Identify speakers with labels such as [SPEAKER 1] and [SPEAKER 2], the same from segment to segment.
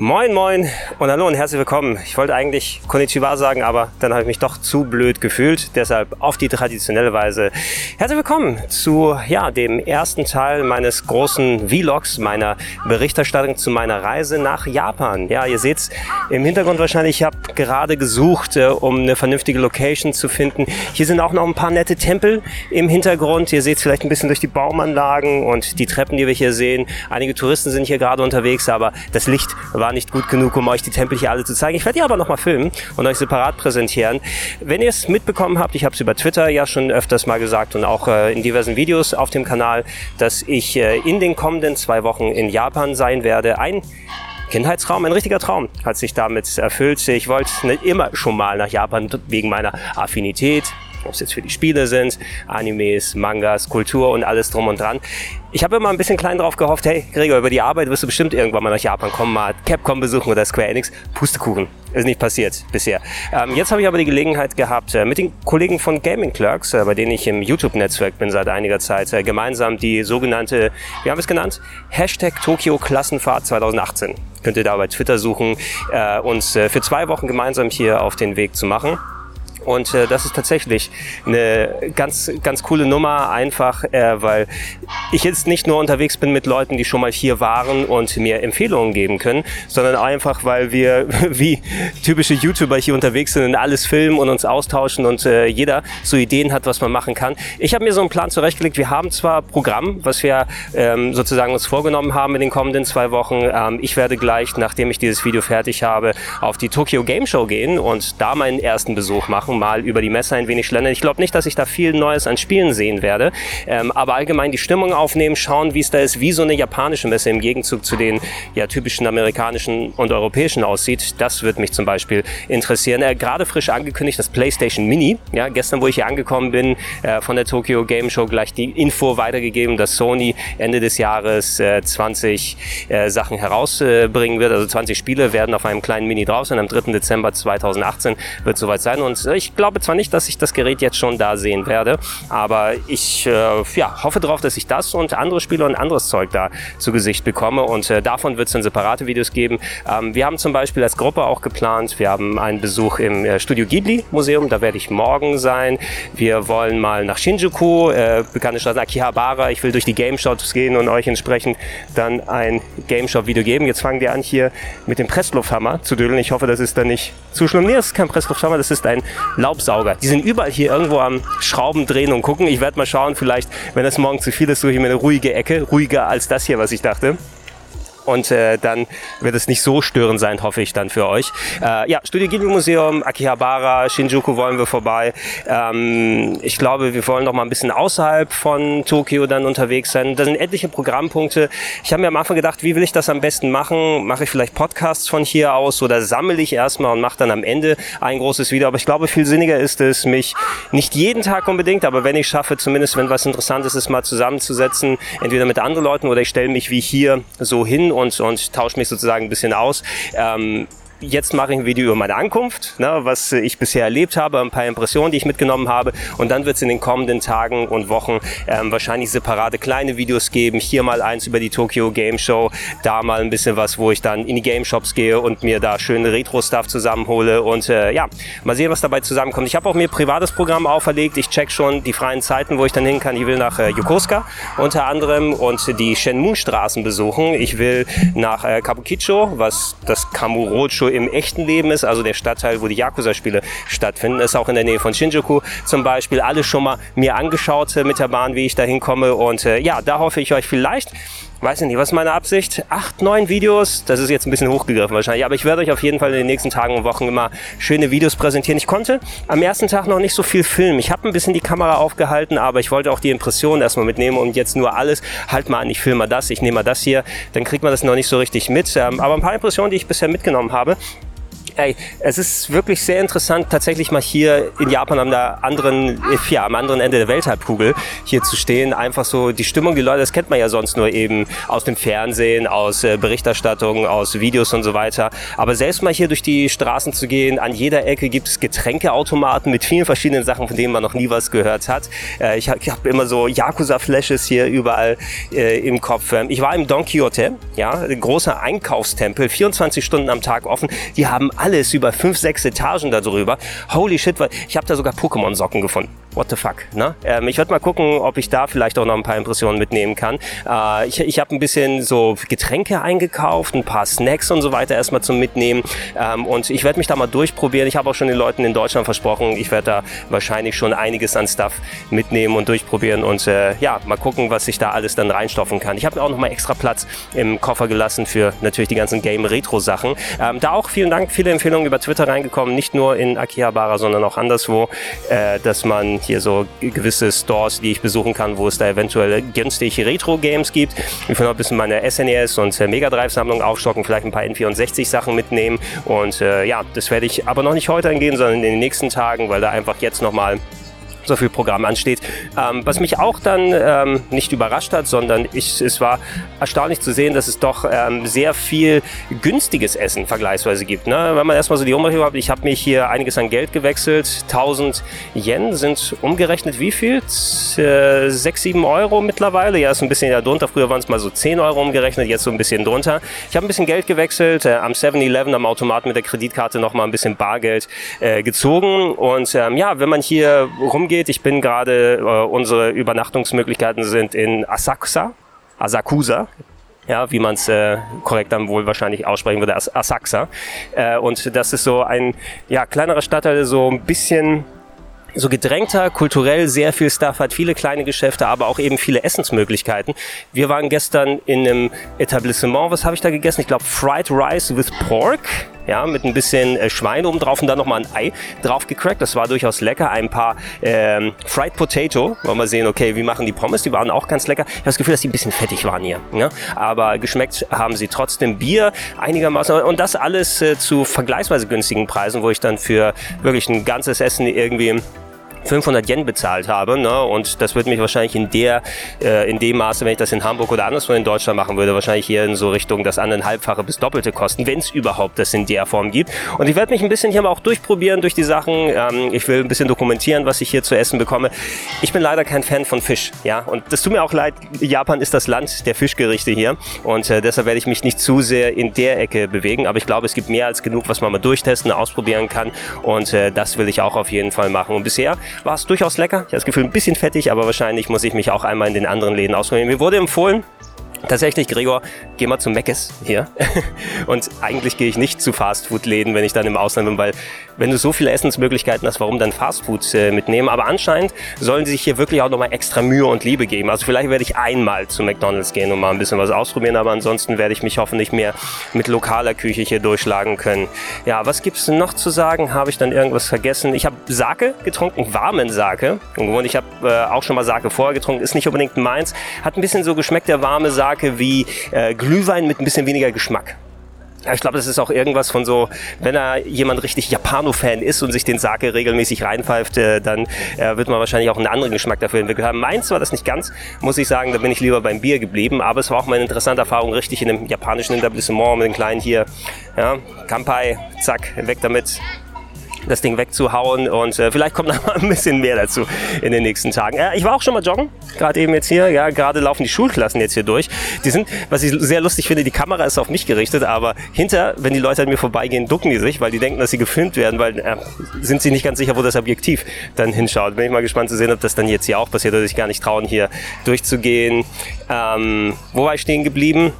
[SPEAKER 1] Moin moin und hallo und herzlich willkommen. Ich wollte eigentlich Konnichiwa sagen, aber dann habe ich mich doch zu blöd gefühlt. Deshalb auf die traditionelle Weise. Herzlich willkommen zu ja, dem ersten Teil meines großen Vlogs, meiner Berichterstattung zu meiner Reise nach Japan. Ja, ihr seht's im Hintergrund wahrscheinlich, ich habe gerade gesucht, äh, um eine vernünftige Location zu finden. Hier sind auch noch ein paar nette Tempel im Hintergrund. Ihr seht vielleicht ein bisschen durch die Baumanlagen und die Treppen, die wir hier sehen. Einige Touristen sind hier gerade unterwegs, aber das Licht war war nicht gut genug, um euch die Tempel hier alle zu zeigen. Ich werde die aber nochmal filmen und euch separat präsentieren. Wenn ihr es mitbekommen habt, ich habe es über Twitter ja schon öfters mal gesagt und auch äh, in diversen Videos auf dem Kanal, dass ich äh, in den kommenden zwei Wochen in Japan sein werde. Ein Kindheitstraum, ein richtiger Traum hat sich damit erfüllt. Ich wollte immer schon mal nach Japan wegen meiner Affinität ob es jetzt für die Spiele sind, Animes, Mangas, Kultur und alles drum und dran. Ich habe immer ein bisschen klein drauf gehofft, hey Gregor, über die Arbeit wirst du bestimmt irgendwann mal nach Japan kommen, mal Capcom besuchen oder Square Enix. Pustekuchen. Ist nicht passiert bisher. Ähm, jetzt habe ich aber die Gelegenheit gehabt, äh, mit den Kollegen von Gaming Clerks, äh, bei denen ich im YouTube-Netzwerk bin seit einiger Zeit, äh, gemeinsam die sogenannte, wie haben wir es genannt? Hashtag Tokio Klassenfahrt 2018. Könnt ihr da bei Twitter suchen, äh, uns äh, für zwei Wochen gemeinsam hier auf den Weg zu machen. Und äh, das ist tatsächlich eine ganz, ganz coole Nummer, einfach, äh, weil ich jetzt nicht nur unterwegs bin mit Leuten, die schon mal hier waren und mir Empfehlungen geben können, sondern einfach, weil wir wie typische YouTuber hier unterwegs sind und alles filmen und uns austauschen und äh, jeder so Ideen hat, was man machen kann. Ich habe mir so einen Plan zurechtgelegt. Wir haben zwar Programm, was wir ähm, sozusagen uns vorgenommen haben in den kommenden zwei Wochen. Ähm, ich werde gleich, nachdem ich dieses Video fertig habe, auf die Tokyo Game Show gehen und da meinen ersten Besuch machen mal über die Messe ein wenig schlendern. Ich glaube nicht, dass ich da viel Neues an Spielen sehen werde, ähm, aber allgemein die Stimmung aufnehmen, schauen, wie es da ist, wie so eine japanische Messe im Gegenzug zu den ja, typischen amerikanischen und europäischen aussieht. Das wird mich zum Beispiel interessieren. Äh, Gerade frisch angekündigt das PlayStation Mini. Ja, gestern, wo ich hier angekommen bin, äh, von der Tokyo Game Show gleich die Info weitergegeben, dass Sony Ende des Jahres äh, 20 äh, Sachen herausbringen wird. Also 20 Spiele werden auf einem kleinen Mini drauf sein. Am 3. Dezember 2018 wird soweit sein. Und äh, ich glaube zwar nicht, dass ich das Gerät jetzt schon da sehen werde, aber ich äh, ja, hoffe darauf, dass ich das und andere Spiele und anderes Zeug da zu Gesicht bekomme und äh, davon wird es dann separate Videos geben. Ähm, wir haben zum Beispiel als Gruppe auch geplant, wir haben einen Besuch im äh, Studio Ghibli Museum, da werde ich morgen sein. Wir wollen mal nach Shinjuku, äh, bekannte Straße Akihabara. Ich will durch die Game Shops gehen und euch entsprechend dann ein Game Shop Video geben. Jetzt fangen wir an hier mit dem Presslufthammer zu dödeln. Ich hoffe, das ist dann nicht zu schlimm. Nee, das ist kein Presslufthammer, das ist ein Laubsauger. Die sind überall hier irgendwo am Schrauben drehen und gucken. Ich werde mal schauen, vielleicht, wenn das morgen zu viel ist, suche ich mir eine ruhige Ecke. Ruhiger als das hier, was ich dachte und äh, dann wird es nicht so störend sein, hoffe ich dann für euch. Äh, ja, Studio Ghibli Museum, Akihabara, Shinjuku wollen wir vorbei. Ähm, ich glaube, wir wollen noch mal ein bisschen außerhalb von Tokio dann unterwegs sein. Da sind etliche Programmpunkte. Ich habe mir am Anfang gedacht, wie will ich das am besten machen? Mache ich vielleicht Podcasts von hier aus oder sammle ich erstmal und mache dann am Ende ein großes Video. Aber ich glaube, viel sinniger ist es, mich nicht jeden Tag unbedingt, aber wenn ich schaffe, zumindest wenn was Interessantes ist, mal zusammenzusetzen, entweder mit anderen Leuten oder ich stelle mich wie hier so hin und, und tausche mich sozusagen ein bisschen aus. Ähm, Jetzt mache ich ein Video über meine Ankunft, ne, was ich bisher erlebt habe, ein paar Impressionen, die ich mitgenommen habe. Und dann wird es in den kommenden Tagen und Wochen ähm, wahrscheinlich separate kleine Videos geben. Hier mal eins über die Tokyo Game Show, da mal ein bisschen was, wo ich dann in die Game Shops gehe und mir da schöne Retro-Stuff zusammenhole. Und äh, ja, mal sehen, was dabei zusammenkommt. Ich habe auch mir privates Programm auferlegt. Ich check schon die freien Zeiten, wo ich dann hin kann. Ich will nach äh, Yokosuka unter anderem und die Shenmue-Straßen besuchen. Ich will nach äh, Kabukicho, was das Kamurocho im echten Leben ist, also der Stadtteil, wo die Yakuza-Spiele stattfinden, ist auch in der Nähe von Shinjuku zum Beispiel. Alles schon mal mir angeschaut äh, mit der Bahn, wie ich da hinkomme. Und äh, ja, da hoffe ich euch vielleicht weiß ich nicht, was ist meine Absicht? Acht, neun Videos, das ist jetzt ein bisschen hochgegriffen wahrscheinlich, aber ich werde euch auf jeden Fall in den nächsten Tagen und Wochen immer schöne Videos präsentieren. Ich konnte am ersten Tag noch nicht so viel filmen. Ich habe ein bisschen die Kamera aufgehalten, aber ich wollte auch die Impressionen erstmal mitnehmen und jetzt nur alles. Halt mal an, ich filme mal das, ich nehme mal das hier, dann kriegt man das noch nicht so richtig mit. Ähm, aber ein paar Impressionen, die ich bisher mitgenommen habe, Ey, es ist wirklich sehr interessant, tatsächlich mal hier in Japan am anderen, ja, am anderen Ende der Welthalbkugel hier zu stehen. Einfach so die Stimmung, die Leute, das kennt man ja sonst nur eben aus dem Fernsehen, aus äh, Berichterstattung, aus Videos und so weiter. Aber selbst mal hier durch die Straßen zu gehen, an jeder Ecke gibt es Getränkeautomaten mit vielen verschiedenen Sachen, von denen man noch nie was gehört hat. Äh, ich habe hab immer so Yakuza-Flashes hier überall äh, im Kopf. Ähm, ich war im Don Quixote, ja, großer Einkaufstempel, 24 Stunden am Tag offen. Die haben alles über fünf, sechs Etagen darüber. Holy shit, ich habe da sogar Pokémon-Socken gefunden what the fuck. Ne? Ähm, ich werde mal gucken, ob ich da vielleicht auch noch ein paar Impressionen mitnehmen kann. Äh, ich ich habe ein bisschen so Getränke eingekauft, ein paar Snacks und so weiter erstmal zum Mitnehmen. Ähm, und ich werde mich da mal durchprobieren. Ich habe auch schon den Leuten in Deutschland versprochen, ich werde da wahrscheinlich schon einiges an Stuff mitnehmen und durchprobieren und äh, ja, mal gucken, was ich da alles dann reinstoffen kann. Ich habe mir auch noch mal extra Platz im Koffer gelassen für natürlich die ganzen Game-Retro-Sachen. Ähm, da auch vielen Dank, viele Empfehlungen über Twitter reingekommen, nicht nur in Akihabara, sondern auch anderswo, äh, dass man hier so gewisse Stores, die ich besuchen kann, wo es da eventuell günstige Retro-Games gibt. Ich will noch ein bisschen meine SNES und äh, Mega Drive-Sammlung aufstocken, vielleicht ein paar N64-Sachen mitnehmen. Und äh, ja, das werde ich aber noch nicht heute angehen, sondern in den nächsten Tagen, weil da einfach jetzt nochmal so viel Programm ansteht. Ähm, was mich auch dann ähm, nicht überrascht hat, sondern ich, es war erstaunlich zu sehen, dass es doch ähm, sehr viel günstiges Essen vergleichsweise gibt. Ne? Wenn man erstmal so die Umrechnung hat, ich habe mich hier einiges an Geld gewechselt. 1000 Yen sind umgerechnet wie viel? Äh, 6, 7 Euro mittlerweile. Ja, ist ein bisschen drunter. Früher waren es mal so 10 Euro umgerechnet, jetzt so ein bisschen drunter. Ich habe ein bisschen Geld gewechselt, äh, am 7-Eleven, am Automaten mit der Kreditkarte nochmal ein bisschen Bargeld äh, gezogen. Und ähm, ja, wenn man hier rumgeht, geht. Ich bin gerade, äh, unsere Übernachtungsmöglichkeiten sind in Asakusa, Asakusa, ja, wie man es äh, korrekt dann wohl wahrscheinlich aussprechen würde, As Asakusa. Äh, und das ist so ein ja, kleinerer Stadtteil, so ein bisschen so gedrängter, kulturell sehr viel Stuff hat, viele kleine Geschäfte, aber auch eben viele Essensmöglichkeiten. Wir waren gestern in einem Etablissement, was habe ich da gegessen? Ich glaube Fried Rice with Pork, ja, mit ein bisschen äh, Schwein oben drauf und dann nochmal ein Ei drauf gecrackt. Das war durchaus lecker. Ein paar ähm, Fried Potato, wollen wir sehen, okay, wie machen die Pommes? Die waren auch ganz lecker. Ich habe das Gefühl, dass die ein bisschen fettig waren hier. Ja? Aber geschmeckt haben sie trotzdem Bier einigermaßen. Und das alles äh, zu vergleichsweise günstigen Preisen, wo ich dann für wirklich ein ganzes Essen irgendwie 500 Yen bezahlt habe. Ne? Und das würde mich wahrscheinlich in der, äh, in dem Maße, wenn ich das in Hamburg oder anderswo in Deutschland machen würde, wahrscheinlich hier in so Richtung das anderthalbfache bis doppelte kosten, wenn es überhaupt das in der Form gibt. Und ich werde mich ein bisschen hier mal auch durchprobieren durch die Sachen. Ähm, ich will ein bisschen dokumentieren, was ich hier zu essen bekomme. Ich bin leider kein Fan von Fisch, ja. Und das tut mir auch leid. Japan ist das Land der Fischgerichte hier. Und äh, deshalb werde ich mich nicht zu sehr in der Ecke bewegen. Aber ich glaube, es gibt mehr als genug, was man mal durchtesten, ausprobieren kann. Und äh, das will ich auch auf jeden Fall machen. Und bisher war es durchaus lecker. Ich habe das Gefühl, ein bisschen fettig, aber wahrscheinlich muss ich mich auch einmal in den anderen Läden ausprobieren. Mir wurde empfohlen, Tatsächlich, Gregor, geh mal zu Meckes hier. Und eigentlich gehe ich nicht zu Fastfood-Läden, wenn ich dann im Ausland bin, weil wenn du so viele Essensmöglichkeiten hast, warum dann Fastfood äh, mitnehmen? Aber anscheinend sollen sie sich hier wirklich auch nochmal extra Mühe und Liebe geben. Also vielleicht werde ich einmal zu McDonalds gehen und mal ein bisschen was ausprobieren, aber ansonsten werde ich mich hoffentlich mehr mit lokaler Küche hier durchschlagen können. Ja, was gibt's noch zu sagen? Habe ich dann irgendwas vergessen? Ich habe Sake getrunken, warmen Sake. Und ich habe äh, auch schon mal Sake vorher getrunken, ist nicht unbedingt meins. Hat ein bisschen so geschmeckt, der warme Sake wie äh, Glühwein mit ein bisschen weniger Geschmack. Ich glaube, das ist auch irgendwas von so, wenn er jemand richtig Japano-Fan ist und sich den Sake regelmäßig reinpfeift, äh, dann äh, wird man wahrscheinlich auch einen anderen Geschmack dafür entwickelt haben. Meins war das nicht ganz, muss ich sagen, da bin ich lieber beim Bier geblieben, aber es war auch mal eine interessante Erfahrung, richtig in einem japanischen Etablissement mit den kleinen hier, ja, Kampai, zack, weg damit das Ding wegzuhauen und äh, vielleicht kommt noch mal ein bisschen mehr dazu in den nächsten Tagen. Äh, ich war auch schon mal joggen, gerade eben jetzt hier, ja, gerade laufen die Schulklassen jetzt hier durch. Die sind, was ich sehr lustig finde, die Kamera ist auf mich gerichtet, aber hinter, wenn die Leute an mir vorbeigehen, ducken die sich, weil die denken, dass sie gefilmt werden, weil äh, sind sie nicht ganz sicher, wo das Objektiv dann hinschaut. Bin ich mal gespannt zu sehen, ob das dann jetzt hier auch passiert oder sich gar nicht trauen, hier durchzugehen. Ähm, wo war ich stehen geblieben?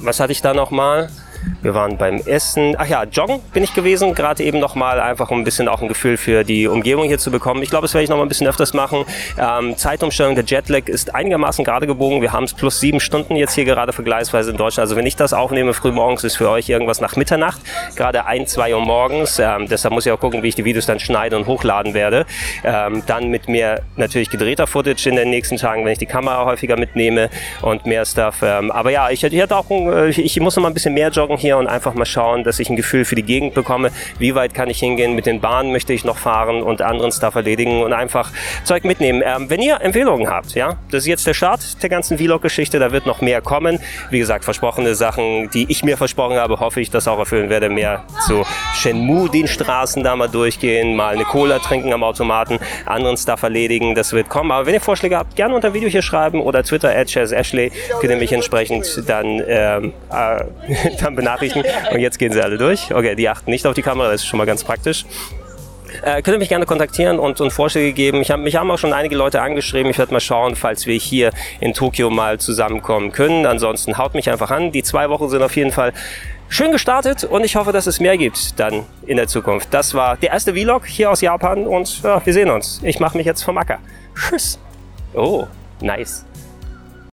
[SPEAKER 1] Was hatte ich da nochmal? mal? Wir waren beim Essen. Ach ja, joggen bin ich gewesen, gerade eben nochmal, einfach um ein bisschen auch ein Gefühl für die Umgebung hier zu bekommen. Ich glaube, das werde ich noch mal ein bisschen öfters machen. Ähm, Zeitumstellung, der Jetlag ist einigermaßen gerade gebogen. Wir haben es plus sieben Stunden jetzt hier gerade vergleichsweise in Deutschland. Also wenn ich das aufnehme früh morgens, ist für euch irgendwas nach Mitternacht, gerade ein, zwei Uhr morgens. Ähm, deshalb muss ich auch gucken, wie ich die Videos dann schneiden und hochladen werde. Ähm, dann mit mehr natürlich gedrehter Footage in den nächsten Tagen, wenn ich die Kamera häufiger mitnehme und mehr Stuff. Ähm, aber ja, ich, ich hatte auch, äh, ich muss noch mal ein bisschen mehr joggen vloggen hier und einfach mal schauen, dass ich ein Gefühl für die Gegend bekomme. Wie weit kann ich hingehen? Mit den Bahnen möchte ich noch fahren und anderen Stuff erledigen und einfach Zeug mitnehmen. Ähm, wenn ihr Empfehlungen habt, ja, das ist jetzt der Start der ganzen Vlog-Geschichte. Da wird noch mehr kommen. Wie gesagt, versprochene Sachen, die ich mir versprochen habe, hoffe ich, das auch erfüllen werde. Mehr zu Shenmue, den Straßen da mal durchgehen, mal eine Cola trinken am Automaten, anderen Stuff erledigen. Das wird kommen. Aber wenn ihr Vorschläge habt, gerne unter Video hier schreiben oder Twitter, Ashley, könnt ihr mich entsprechend dann, ähm, äh, dann benachrichtigen. Und jetzt gehen sie alle durch. Okay, die achten nicht auf die Kamera, das ist schon mal ganz praktisch. Äh, könnt ihr mich gerne kontaktieren und, und Vorschläge geben. Ich hab, mich haben auch schon einige Leute angeschrieben. Ich werde mal schauen, falls wir hier in Tokio mal zusammenkommen können. Ansonsten haut mich einfach an. Die zwei Wochen sind auf jeden Fall schön gestartet und ich hoffe, dass es mehr gibt dann in der Zukunft. Das war der erste Vlog hier aus Japan und ja, wir sehen uns. Ich mache mich jetzt vom Acker. Tschüss. Oh, nice.